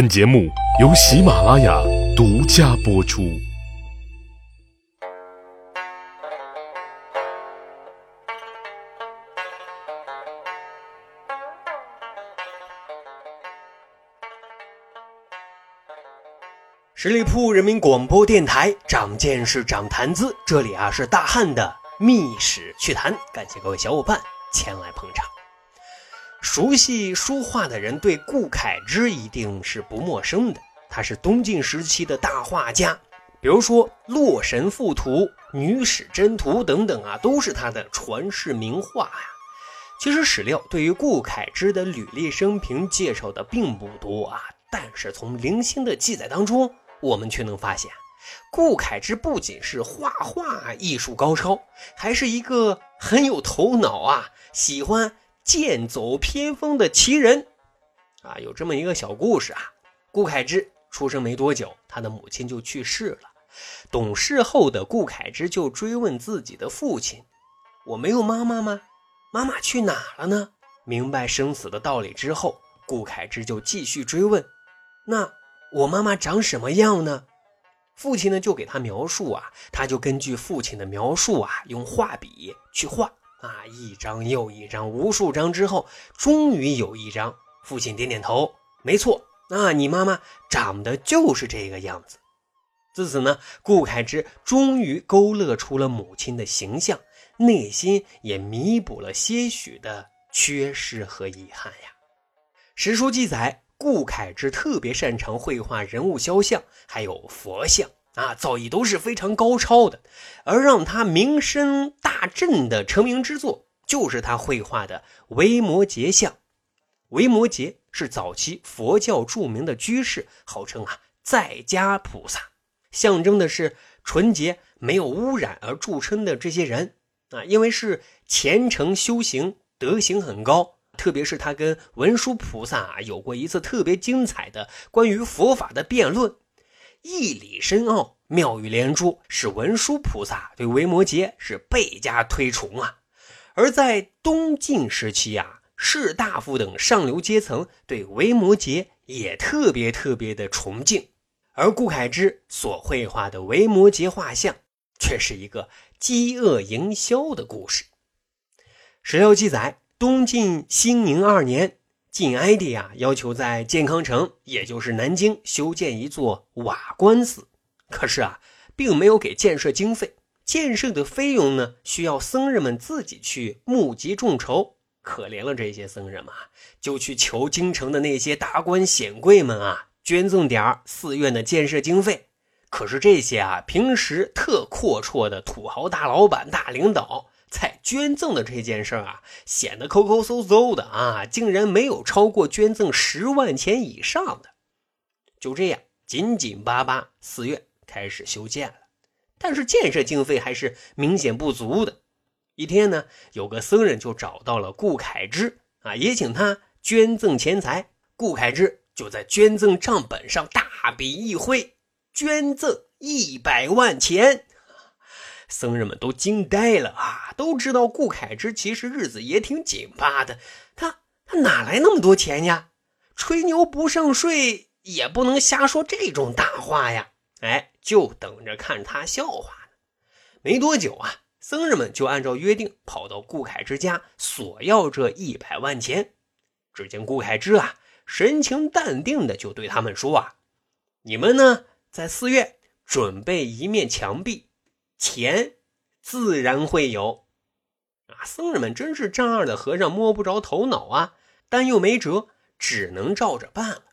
本节目由喜马拉雅独家播出。十里铺人民广播电台，长见识，长谈资。这里啊是大汉的密史趣谈，感谢各位小伙伴前来捧场。熟悉书画的人对顾恺之一定是不陌生的，他是东晋时期的大画家，比如说《洛神赋图》《女史箴图》等等啊，都是他的传世名画呀。其实史料对于顾恺之的履历生平介绍的并不多啊，但是从零星的记载当中，我们却能发现，顾恺之不仅是画画艺术高超，还是一个很有头脑啊，喜欢。剑走偏锋的奇人，啊，有这么一个小故事啊。顾恺之出生没多久，他的母亲就去世了。懂事后的顾恺之就追问自己的父亲：“我没有妈妈吗？妈妈去哪了呢？”明白生死的道理之后，顾恺之就继续追问：“那我妈妈长什么样呢？”父亲呢就给他描述啊，他就根据父亲的描述啊，用画笔去画。啊，一张又一张，无数张之后，终于有一张。父亲点点头，没错，那你妈妈长得就是这个样子。自此呢，顾恺之终于勾勒出了母亲的形象，内心也弥补了些许的缺失和遗憾呀。史书记载，顾恺之特别擅长绘画人物肖像，还有佛像。啊，造诣都是非常高超的，而让他名声大振的成名之作，就是他绘画的维摩诘像。维摩诘是早期佛教著名的居士，号称啊在家菩萨，象征的是纯洁没有污染而著称的这些人啊，因为是虔诚修行，德行很高。特别是他跟文殊菩萨啊有过一次特别精彩的关于佛法的辩论。义理深奥，妙语连珠，使文殊菩萨对维摩诘是倍加推崇啊。而在东晋时期啊，士大夫等上流阶层对维摩诘也特别特别的崇敬。而顾恺之所绘画的维摩诘画像，却是一个饥饿营销的故事。史料记载，东晋兴宁二年。晋哀帝啊，要求在建康城，也就是南京修建一座瓦官寺，可是啊，并没有给建设经费。建设的费用呢，需要僧人们自己去募集众筹。可怜了这些僧人嘛，就去求京城的那些达官显贵们啊，捐赠点寺院的建设经费。可是这些啊，平时特阔绰的土豪大老板、大领导。在捐赠的这件事啊，显得抠抠搜搜的啊，竟然没有超过捐赠十万钱以上的。就这样，紧紧巴巴，寺院开始修建了。但是建设经费还是明显不足的。一天呢，有个僧人就找到了顾恺之啊，也请他捐赠钱财。顾恺之就在捐赠账本上大笔一挥，捐赠一百万钱。僧人们都惊呆了啊！都知道顾恺之其实日子也挺紧巴的，他他哪来那么多钱呀？吹牛不上税，也不能瞎说这种大话呀！哎，就等着看他笑话呢。没多久啊，僧人们就按照约定跑到顾恺之家索要这一百万钱。只见顾恺之啊，神情淡定的就对他们说啊：“你们呢，在寺院准备一面墙壁。”钱自然会有啊！僧人们真是丈二的和尚摸不着头脑啊，但又没辙，只能照着办了。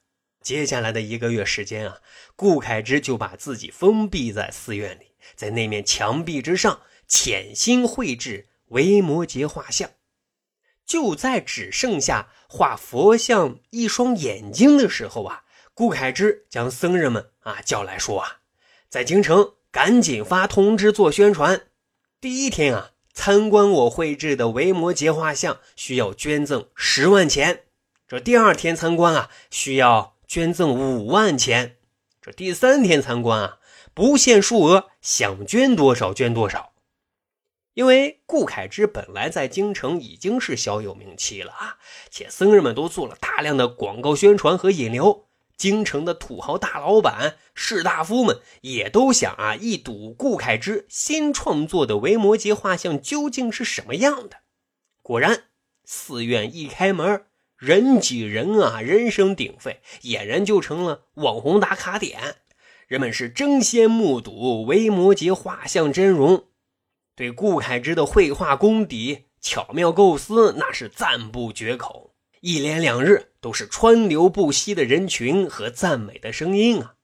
接下来的一个月时间啊，顾恺之就把自己封闭在寺院里，在那面墙壁之上潜心绘制维摩诘画像。就在只剩下画佛像一双眼睛的时候啊，顾恺之将僧人们啊叫来说啊，在京城。赶紧发通知做宣传。第一天啊，参观我绘制的维摩诘画像需要捐赠十万钱。这第二天参观啊，需要捐赠五万钱。这第三天参观啊，不限数额，想捐多少捐多少。因为顾恺之本来在京城已经是小有名气了啊，且僧人们都做了大量的广告宣传和引流。京城的土豪大老板、士大夫们也都想啊，一睹顾恺之新创作的维摩诘画像究竟是什么样的。果然，寺院一开门，人挤人啊，人声鼎沸，俨然就成了网红打卡点。人们是争先目睹维摩诘画像真容，对顾恺之的绘画功底、巧妙构思那是赞不绝口。一连两日都是川流不息的人群和赞美的声音啊！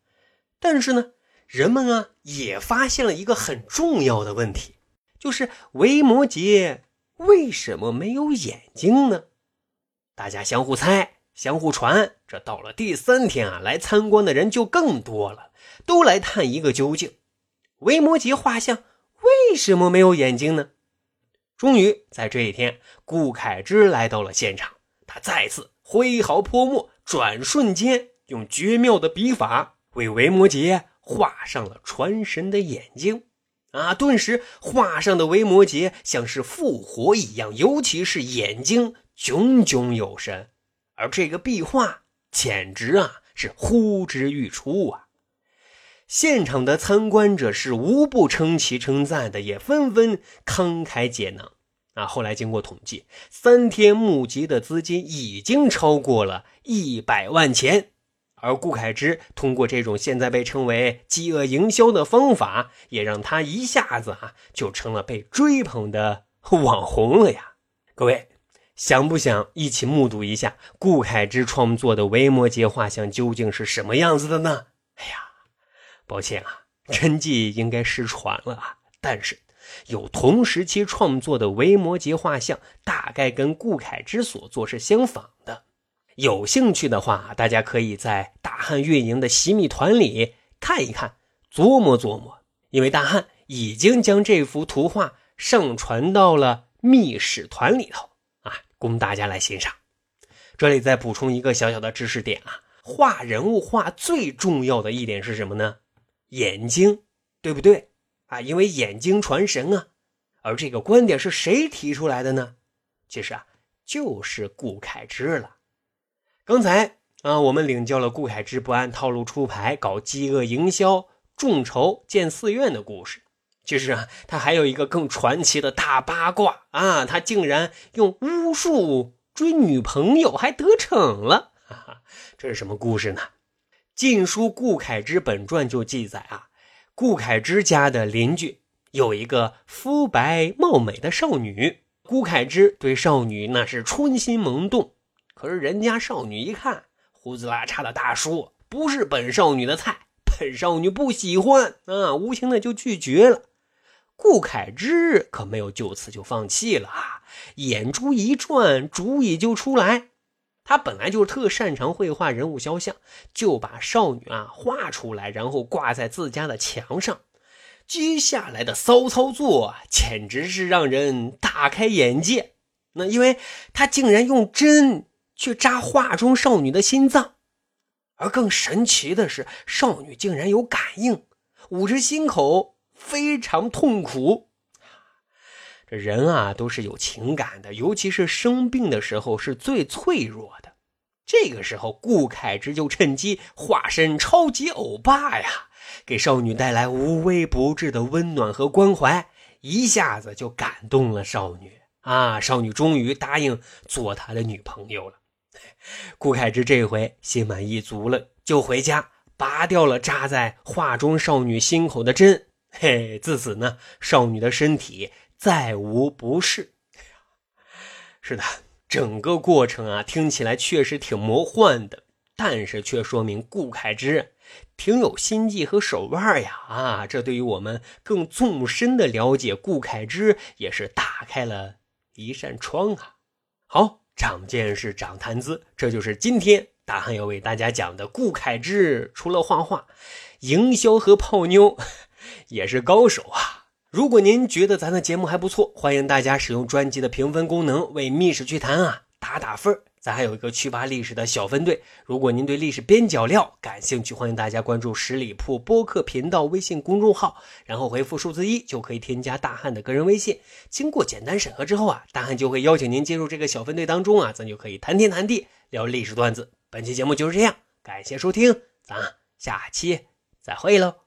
但是呢，人们啊也发现了一个很重要的问题，就是维摩诘为什么没有眼睛呢？大家相互猜，相互传。这到了第三天啊，来参观的人就更多了。都来探一个究竟，维摩诘画像为什么没有眼睛呢？终于在这一天，顾恺之来到了现场，他再次挥毫泼墨，转瞬间用绝妙的笔法为维摩诘画上了传神的眼睛。啊，顿时画上的维摩诘像是复活一样，尤其是眼睛炯炯有神，而这个壁画简直啊是呼之欲出啊！现场的参观者是无不称奇称赞的，也纷纷慷慨解囊。啊，后来经过统计，三天募集的资金已经超过了一百万钱。而顾恺之通过这种现在被称为“饥饿营销”的方法，也让他一下子啊就成了被追捧的网红了呀！各位，想不想一起目睹一下顾恺之创作的维摩诘画像究竟是什么样子的呢？哎呀！抱歉啊，真迹应该失传了啊。但是有同时期创作的维摩诘画像，大概跟顾恺之所作是相仿的。有兴趣的话，大家可以在大汉运营的洗米团里看一看，琢磨琢磨。因为大汉已经将这幅图画上传到了密史团里头啊，供大家来欣赏。这里再补充一个小小的知识点啊，画人物画最重要的一点是什么呢？眼睛，对不对啊？因为眼睛传神啊。而这个观点是谁提出来的呢？其实啊，就是顾恺之了。刚才啊，我们领教了顾恺之不按套路出牌，搞饥饿营销、众筹建寺院的故事。其实啊，他还有一个更传奇的大八卦啊，他竟然用巫术追女朋友，还得逞了。这是什么故事呢？《晋书·顾恺之本传》就记载啊，顾恺之家的邻居有一个肤白貌美的少女，顾恺之对少女那是春心萌动。可是人家少女一看胡子拉碴的大叔，不是本少女的菜，本少女不喜欢啊，无情的就拒绝了。顾恺之可没有就此就放弃了啊，眼珠一转，主意就出来。他本来就特擅长绘画人物肖像，就把少女啊画出来，然后挂在自家的墙上。接下来的骚操作简直是让人大开眼界。那因为他竟然用针去扎画中少女的心脏，而更神奇的是，少女竟然有感应，捂着心口非常痛苦。人啊，都是有情感的，尤其是生病的时候是最脆弱的。这个时候，顾恺之就趁机化身超级欧巴呀，给少女带来无微不至的温暖和关怀，一下子就感动了少女啊！少女终于答应做他的女朋友了。顾恺之这回心满意足了，就回家拔掉了扎在画中少女心口的针。嘿，自此呢，少女的身体。再无不是。是的，整个过程啊，听起来确实挺魔幻的，但是却说明顾恺之挺有心计和手腕呀！啊，这对于我们更纵深的了解顾恺之，也是打开了一扇窗啊！好，长见识，长谈资，这就是今天大汉要为大家讲的顾恺之。除了画画，营销和泡妞 也是高手啊！如果您觉得咱的节目还不错，欢迎大家使用专辑的评分功能为《密史趣谈》啊打打分咱还有一个趣扒历史的小分队。如果您对历史边角料感兴趣，欢迎大家关注十里铺播客频道微信公众号，然后回复数字一就可以添加大汉的个人微信。经过简单审核之后啊，大汉就会邀请您进入这个小分队当中啊，咱就可以谈天谈地聊历史段子。本期节目就是这样，感谢收听，咱下期再会喽。